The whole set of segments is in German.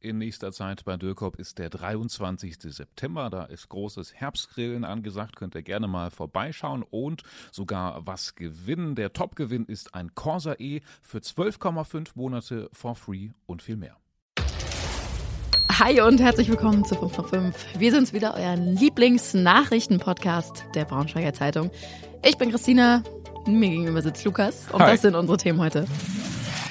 in nächster Zeit bei Dürkop ist der 23. September. Da ist großes Herbstgrillen angesagt. Könnt ihr gerne mal vorbeischauen und sogar was gewinnen. Der Topgewinn ist ein Corsa E für 12,5 Monate for free und viel mehr. Hi und herzlich willkommen zu 5 von 5. Wir sind's wieder, euer Lieblingsnachrichten-Podcast der Braunschweiger Zeitung. Ich bin Christina, mir gegenüber sitzt Lukas und Hi. das sind unsere Themen heute.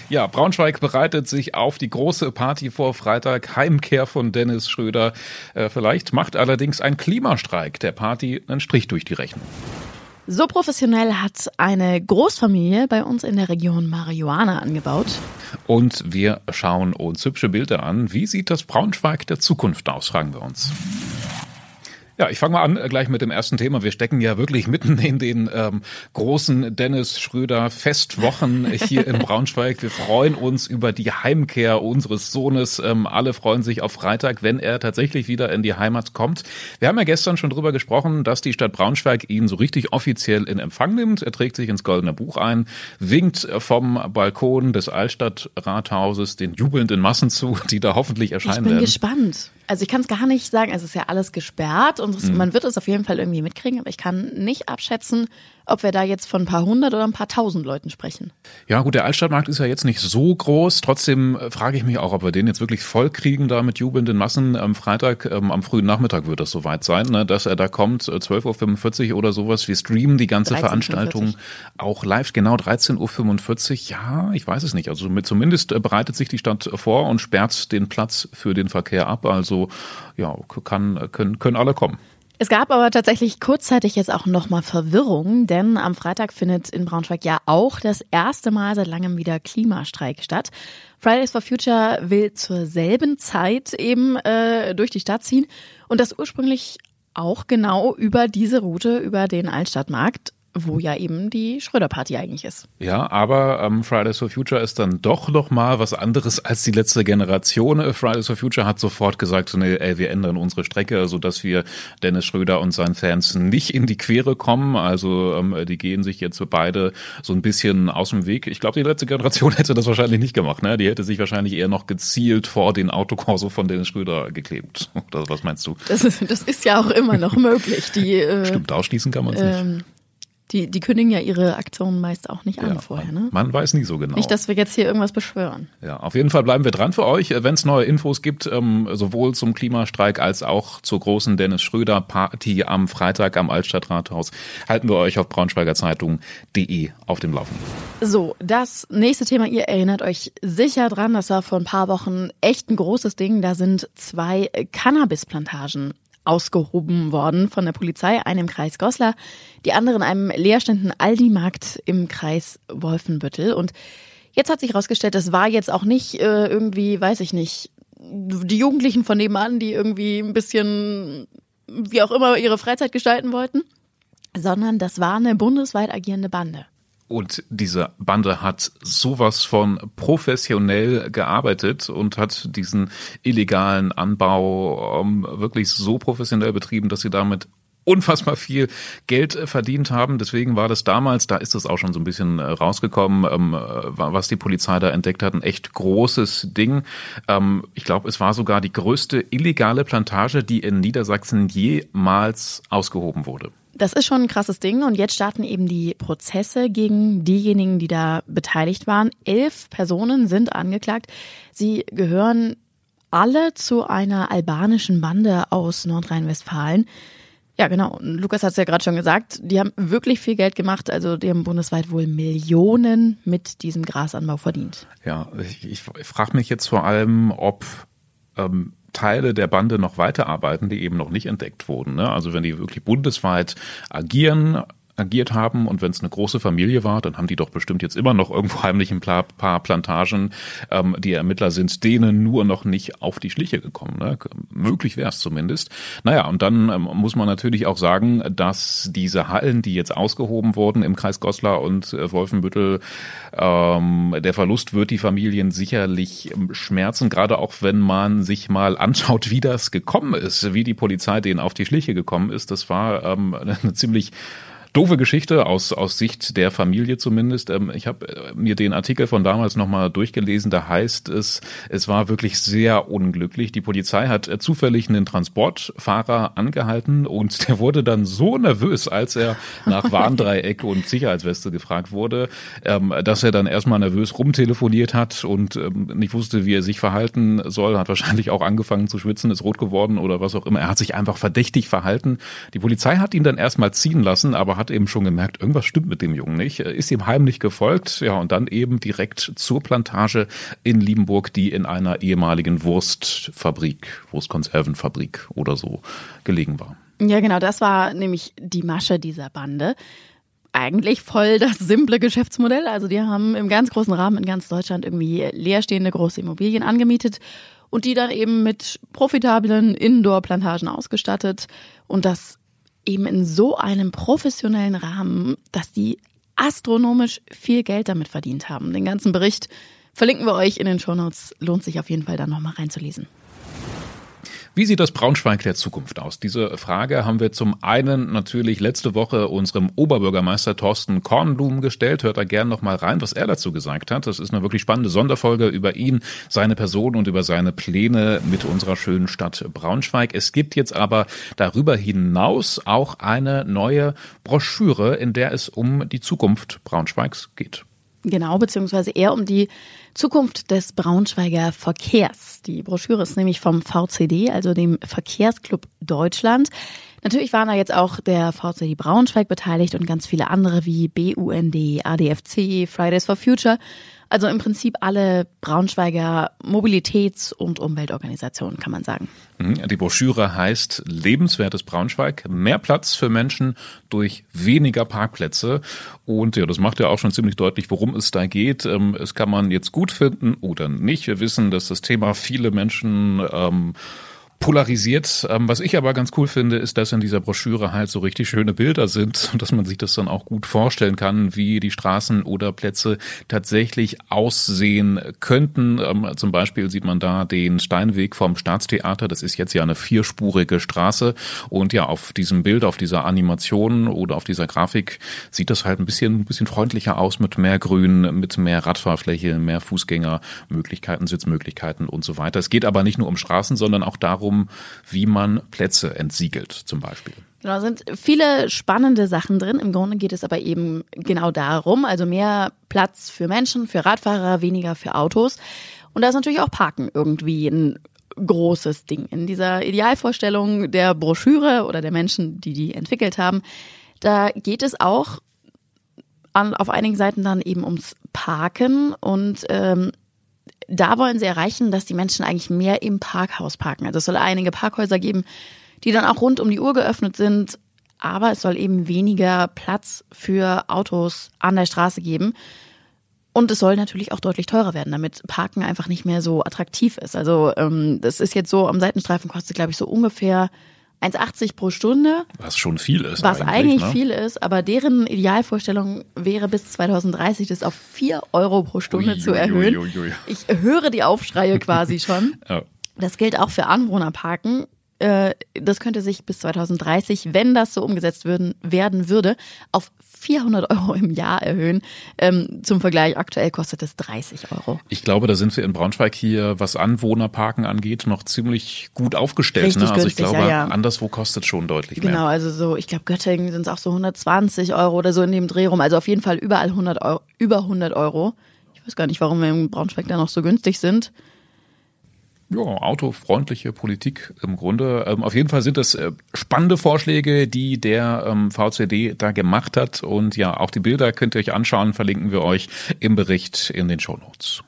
Ja, Braunschweig bereitet sich auf die große Party vor Freitag. Heimkehr von Dennis Schröder. Äh, vielleicht macht allerdings ein Klimastreik der Party einen Strich durch die Rechnung. So professionell hat eine Großfamilie bei uns in der Region Marihuana angebaut. Und wir schauen uns hübsche Bilder an. Wie sieht das Braunschweig der Zukunft aus, fragen wir uns. Ja, ich fange mal an äh, gleich mit dem ersten Thema. Wir stecken ja wirklich mitten in den ähm, großen Dennis Schröder Festwochen hier in Braunschweig. Wir freuen uns über die Heimkehr unseres Sohnes. Ähm, alle freuen sich auf Freitag, wenn er tatsächlich wieder in die Heimat kommt. Wir haben ja gestern schon drüber gesprochen, dass die Stadt Braunschweig ihn so richtig offiziell in Empfang nimmt. Er trägt sich ins Goldene Buch ein, winkt vom Balkon des Altstadtrathauses den jubelnden Massen zu, die da hoffentlich erscheinen werden. Ich bin werden. gespannt. Also ich kann es gar nicht sagen, es ist ja alles gesperrt und mhm. man wird es auf jeden Fall irgendwie mitkriegen, aber ich kann nicht abschätzen, ob wir da jetzt von ein paar hundert oder ein paar tausend Leuten sprechen. Ja gut, der Altstadtmarkt ist ja jetzt nicht so groß. Trotzdem äh, frage ich mich auch, ob wir den jetzt wirklich voll kriegen da mit jubelnden Massen. Am Freitag, ähm, am frühen Nachmittag wird das soweit sein, ne, dass er da kommt, 12.45 Uhr oder sowas. Wir streamen die ganze 13, Veranstaltung 45. auch live, genau 13.45 Uhr. Ja, ich weiß es nicht. Also mit, zumindest äh, bereitet sich die Stadt vor und sperrt den Platz für den Verkehr ab. Also ja, kann, können, können alle kommen. Es gab aber tatsächlich kurzzeitig jetzt auch nochmal Verwirrung, denn am Freitag findet in Braunschweig ja auch das erste Mal seit langem wieder Klimastreik statt. Fridays for Future will zur selben Zeit eben äh, durch die Stadt ziehen und das ursprünglich auch genau über diese Route, über den Altstadtmarkt wo ja eben die Schröder-Party eigentlich ist. Ja, aber ähm, Fridays for Future ist dann doch noch mal was anderes als die letzte Generation. Äh, Fridays for Future hat sofort gesagt, so, nee, ey, wir ändern unsere Strecke, so dass wir Dennis Schröder und seinen Fans nicht in die Quere kommen. Also ähm, die gehen sich jetzt beide so ein bisschen aus dem Weg. Ich glaube, die letzte Generation hätte das wahrscheinlich nicht gemacht. Ne? Die hätte sich wahrscheinlich eher noch gezielt vor den Autokorso von Dennis Schröder geklebt. Oder was meinst du? Das ist, das ist ja auch immer noch möglich. Die, äh, Stimmt, ausschließen kann man es ähm, nicht. Die, die kündigen ja ihre Aktionen meist auch nicht an ja, vorher, ne? Man weiß nie so genau. Nicht, dass wir jetzt hier irgendwas beschwören. Ja, auf jeden Fall bleiben wir dran für euch. Wenn es neue Infos gibt, ähm, sowohl zum Klimastreik als auch zur großen Dennis Schröder Party am Freitag am Altstadtrathaus, halten wir euch auf braunschweigerzeitung.de auf dem Laufenden. So, das nächste Thema, ihr erinnert euch sicher dran, das war vor ein paar Wochen echt ein großes Ding. Da sind zwei Cannabisplantagen ausgehoben worden von der Polizei, eine im Kreis Goslar, die andere in einem leerstehenden Aldi-Markt im Kreis Wolfenbüttel. Und jetzt hat sich herausgestellt, das war jetzt auch nicht äh, irgendwie, weiß ich nicht, die Jugendlichen von nebenan, die irgendwie ein bisschen, wie auch immer, ihre Freizeit gestalten wollten, sondern das war eine bundesweit agierende Bande. Und diese Bande hat sowas von professionell gearbeitet und hat diesen illegalen Anbau ähm, wirklich so professionell betrieben, dass sie damit unfassbar viel Geld äh, verdient haben. Deswegen war das damals, da ist es auch schon so ein bisschen äh, rausgekommen, ähm, äh, was die Polizei da entdeckt hat, ein echt großes Ding. Ähm, ich glaube, es war sogar die größte illegale Plantage, die in Niedersachsen jemals ausgehoben wurde. Das ist schon ein krasses Ding und jetzt starten eben die Prozesse gegen diejenigen, die da beteiligt waren. Elf Personen sind angeklagt. Sie gehören alle zu einer albanischen Bande aus Nordrhein-Westfalen. Ja, genau. Lukas hat es ja gerade schon gesagt. Die haben wirklich viel Geld gemacht. Also die haben bundesweit wohl Millionen mit diesem Grasanbau verdient. Ja, ich, ich frage mich jetzt vor allem, ob ähm, Teile der Bande noch weiterarbeiten, die eben noch nicht entdeckt wurden. Ne? Also wenn die wirklich bundesweit agieren, agiert haben. Und wenn es eine große Familie war, dann haben die doch bestimmt jetzt immer noch irgendwo heimlich ein paar, Plantagen. Ähm, die Ermittler sind denen nur noch nicht auf die Schliche gekommen. Ne? Möglich wäre es zumindest. Naja, und dann ähm, muss man natürlich auch sagen, dass diese Hallen, die jetzt ausgehoben wurden im Kreis Goslar und äh, Wolfenbüttel, ähm, der Verlust wird die Familien sicherlich ähm, schmerzen, gerade auch wenn man sich mal anschaut, wie das gekommen ist, wie die Polizei denen auf die Schliche gekommen ist. Das war ähm, eine ziemlich doofe Geschichte aus, aus Sicht der Familie zumindest. Ähm, ich habe äh, mir den Artikel von damals nochmal durchgelesen. Da heißt es, es war wirklich sehr unglücklich. Die Polizei hat äh, zufällig einen Transportfahrer angehalten und der wurde dann so nervös, als er nach Warndreieck und Sicherheitsweste gefragt wurde, ähm, dass er dann erstmal nervös rumtelefoniert hat und ähm, nicht wusste, wie er sich verhalten soll. Hat wahrscheinlich auch angefangen zu schwitzen, ist rot geworden oder was auch immer. Er hat sich einfach verdächtig verhalten. Die Polizei hat ihn dann erstmal ziehen lassen, aber hat eben schon gemerkt, irgendwas stimmt mit dem Jungen nicht, ist ihm heimlich gefolgt, ja, und dann eben direkt zur Plantage in Liebenburg, die in einer ehemaligen Wurstfabrik, Wurstkonservenfabrik oder so gelegen war. Ja, genau, das war nämlich die Masche dieser Bande eigentlich voll das simple Geschäftsmodell. Also die haben im ganz großen Rahmen in ganz Deutschland irgendwie leerstehende große Immobilien angemietet und die dann eben mit profitablen Indoor-Plantagen ausgestattet. Und das eben in so einem professionellen Rahmen, dass die astronomisch viel Geld damit verdient haben. Den ganzen Bericht verlinken wir euch in den Shownotes. Lohnt sich auf jeden Fall da nochmal reinzulesen. Wie sieht das Braunschweig der Zukunft aus? Diese Frage haben wir zum einen natürlich letzte Woche unserem Oberbürgermeister Thorsten Kornblum gestellt. Hört da gern noch mal rein, was er dazu gesagt hat. Das ist eine wirklich spannende Sonderfolge über ihn, seine Person und über seine Pläne mit unserer schönen Stadt Braunschweig. Es gibt jetzt aber darüber hinaus auch eine neue Broschüre, in der es um die Zukunft Braunschweigs geht. Genau, beziehungsweise eher um die Zukunft des Braunschweiger Verkehrs. Die Broschüre ist nämlich vom VCD, also dem Verkehrsclub Deutschland. Natürlich waren da jetzt auch der VCD Braunschweig beteiligt und ganz viele andere wie BUND, ADFC, Fridays for Future also im Prinzip alle Braunschweiger Mobilitäts- und Umweltorganisationen, kann man sagen. Mhm. Die Broschüre heißt Lebenswertes Braunschweig, mehr Platz für Menschen durch weniger Parkplätze. Und ja, das macht ja auch schon ziemlich deutlich, worum es da geht. Ähm, es kann man jetzt gut finden oder nicht. Wir wissen, dass das Thema viele Menschen ähm, polarisiert. Ähm, was ich aber ganz cool finde, ist, dass in dieser Broschüre halt so richtig schöne Bilder sind dass man sich das dann auch gut vorstellen kann, wie die Straßen oder Plätze tatsächlich aussehen könnten. Ähm, zum Beispiel sieht man da den Steinweg vom Staatstheater. Das ist jetzt ja eine vierspurige Straße und ja, auf diesem Bild, auf dieser Animation oder auf dieser Grafik sieht das halt ein bisschen, ein bisschen freundlicher aus mit mehr Grün, mit mehr Radfahrfläche, mehr Fußgängermöglichkeiten, Sitzmöglichkeiten und so weiter. Es geht aber nicht nur um Straßen, sondern auch darum, darum, wie man Plätze entsiegelt zum Beispiel. Genau, sind viele spannende Sachen drin. Im Grunde geht es aber eben genau darum, also mehr Platz für Menschen, für Radfahrer, weniger für Autos. Und da ist natürlich auch Parken irgendwie ein großes Ding. In dieser Idealvorstellung der Broschüre oder der Menschen, die die entwickelt haben, da geht es auch an, auf einigen Seiten dann eben ums Parken und ähm, da wollen sie erreichen, dass die Menschen eigentlich mehr im Parkhaus parken. Also es soll einige Parkhäuser geben, die dann auch rund um die Uhr geöffnet sind, aber es soll eben weniger Platz für Autos an der Straße geben. Und es soll natürlich auch deutlich teurer werden, damit Parken einfach nicht mehr so attraktiv ist. Also ähm, das ist jetzt so, am Seitenstreifen kostet, glaube ich, so ungefähr 1,80 pro Stunde. Was schon viel ist. Was eigentlich, eigentlich ne? viel ist, aber deren Idealvorstellung wäre bis 2030 das auf 4 Euro pro Stunde ui, zu erhöhen. Ui, ui, ich höre die Aufschreie quasi schon. ja. Das gilt auch für Anwohnerparken. Äh, das könnte sich bis 2030, wenn das so umgesetzt würden, werden würde, auf 400 Euro im Jahr erhöhen. Ähm, zum Vergleich, aktuell kostet es 30 Euro. Ich glaube, da sind wir in Braunschweig hier, was Anwohnerparken angeht, noch ziemlich gut aufgestellt. ne? Also ich glaube, ja, ja. anderswo kostet schon deutlich genau, mehr. Genau, also so, ich glaube, Göttingen sind es auch so 120 Euro oder so in dem Dreh rum. Also auf jeden Fall überall 100 Euro, über 100 Euro. Ich weiß gar nicht, warum wir in Braunschweig da noch so günstig sind ja, autofreundliche Politik im Grunde. Ähm, auf jeden Fall sind das äh, spannende Vorschläge, die der ähm, VCD da gemacht hat. Und ja, auch die Bilder könnt ihr euch anschauen, verlinken wir euch im Bericht in den Show Notes.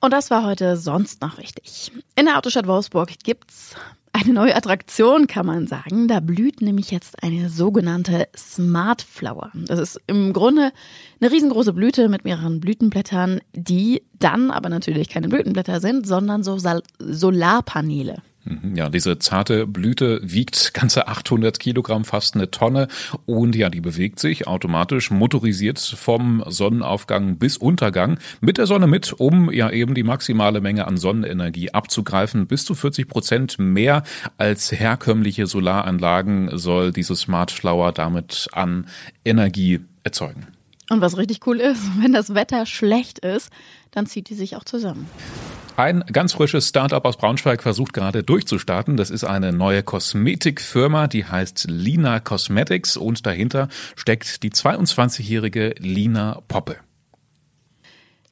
Und das war heute sonst noch wichtig. In der Autostadt Wolfsburg gibt's eine neue Attraktion, kann man sagen. Da blüht nämlich jetzt eine sogenannte Smart Flower. Das ist im Grunde eine riesengroße Blüte mit mehreren Blütenblättern, die dann aber natürlich keine Blütenblätter sind, sondern so Solarpaneele. Mhm, ja, diese zarte Blüte wiegt ganze 800 Kilogramm, fast eine Tonne. Und ja, die bewegt sich automatisch, motorisiert vom Sonnenaufgang bis Untergang mit der Sonne mit, um ja eben die maximale Menge an Sonnenenergie abzugreifen. Bis zu 40 Prozent mehr als herkömmliche Solaranlagen soll diese Smart Flower damit an Energie erzeugen. Und was richtig cool ist, wenn das Wetter schlecht ist, dann zieht die sich auch zusammen. Ein ganz frisches Startup aus Braunschweig versucht gerade durchzustarten. Das ist eine neue Kosmetikfirma, die heißt Lina Cosmetics und dahinter steckt die 22-jährige Lina Poppe.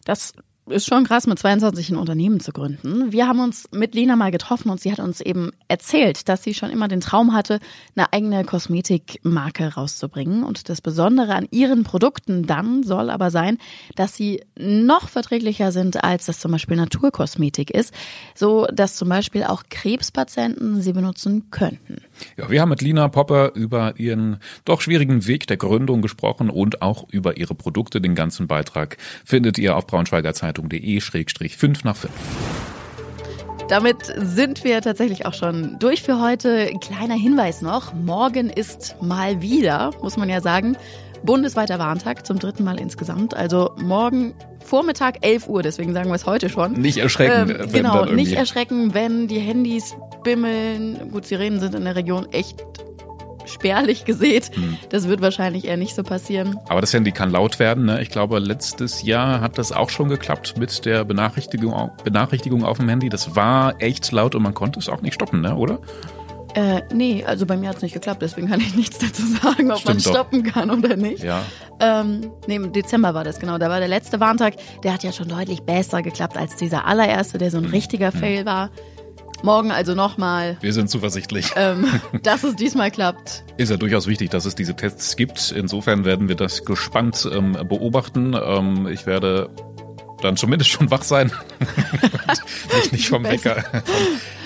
Das ist schon krass, mit 22 ein Unternehmen zu gründen. Wir haben uns mit Lena mal getroffen und sie hat uns eben erzählt, dass sie schon immer den Traum hatte, eine eigene Kosmetikmarke rauszubringen. Und das Besondere an ihren Produkten dann soll aber sein, dass sie noch verträglicher sind, als das zum Beispiel Naturkosmetik ist, so dass zum Beispiel auch Krebspatienten sie benutzen könnten. Ja, wir haben mit Lina Popper über ihren doch schwierigen Weg der Gründung gesprochen und auch über ihre Produkte. Den ganzen Beitrag findet ihr auf braunschweigerzeitung.de-5 nach 5. Damit sind wir tatsächlich auch schon durch für heute. Kleiner Hinweis noch. Morgen ist mal wieder, muss man ja sagen, bundesweiter Warntag zum dritten Mal insgesamt. Also morgen Vormittag 11 Uhr, deswegen sagen wir es heute schon. Nicht erschrecken. Ähm, genau, nicht erschrecken, wenn die Handys bimmeln. Gut, Sirenen sind in der Region echt spärlich gesät. Hm. Das wird wahrscheinlich eher nicht so passieren. Aber das Handy kann laut werden. Ne? Ich glaube, letztes Jahr hat das auch schon geklappt mit der Benachrichtigung, Benachrichtigung auf dem Handy. Das war echt laut und man konnte es auch nicht stoppen, ne? oder? Äh, nee, also bei mir hat es nicht geklappt, deswegen kann ich nichts dazu sagen, ob Stimmt man stoppen doch. kann oder nicht. Ja. Ähm, nee, im Dezember war das genau. Da war der letzte Warntag, der hat ja schon deutlich besser geklappt als dieser allererste, der so ein mhm. richtiger mhm. Fail war. Morgen also nochmal. Wir sind zuversichtlich. Ähm, dass es diesmal klappt. Ist ja durchaus wichtig, dass es diese Tests gibt. Insofern werden wir das gespannt ähm, beobachten. Ähm, ich werde dann zumindest schon wach sein. nicht, nicht vom Wecker.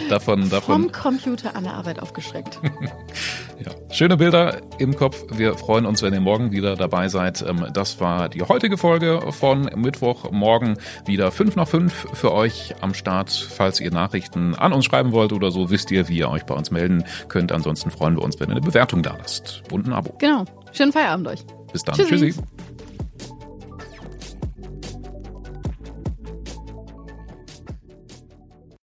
davon, davon. Vom Computer an der Arbeit aufgeschreckt. ja. Schöne Bilder im Kopf. Wir freuen uns, wenn ihr morgen wieder dabei seid. Ähm, das war die heutige Folge von Mittwoch. Morgen wieder 5 nach 5 für euch am Start. Falls ihr Nachrichten an uns schreiben wollt oder so, wisst ihr, wie ihr euch bei uns melden könnt. Ansonsten freuen wir uns, wenn ihr eine Bewertung da lasst und ein Abo. Genau. Schönen Feierabend euch. Bis dann. Tschüssi. Tschüssi.